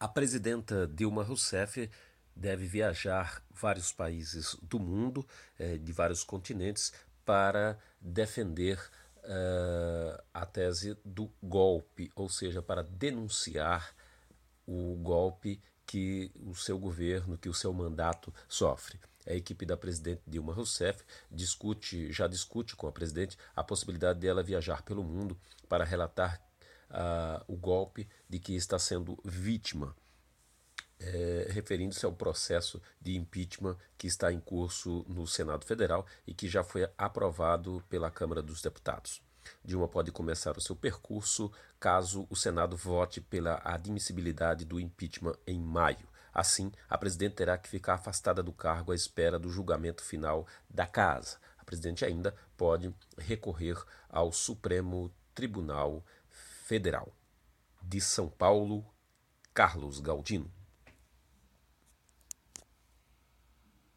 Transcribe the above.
A presidenta Dilma Rousseff deve viajar vários países do mundo, eh, de vários continentes, para defender uh, a tese do golpe, ou seja, para denunciar o golpe que o seu governo, que o seu mandato sofre. A equipe da presidente Dilma Rousseff discute, já discute com a presidente a possibilidade dela viajar pelo mundo para relatar o golpe de que está sendo vítima, é, referindo-se ao processo de impeachment que está em curso no Senado Federal e que já foi aprovado pela Câmara dos Deputados. Dilma pode começar o seu percurso caso o Senado vote pela admissibilidade do impeachment em maio. Assim, a presidente terá que ficar afastada do cargo à espera do julgamento final da Casa. A presidente ainda pode recorrer ao Supremo Tribunal Federal. De São Paulo, Carlos Galdino.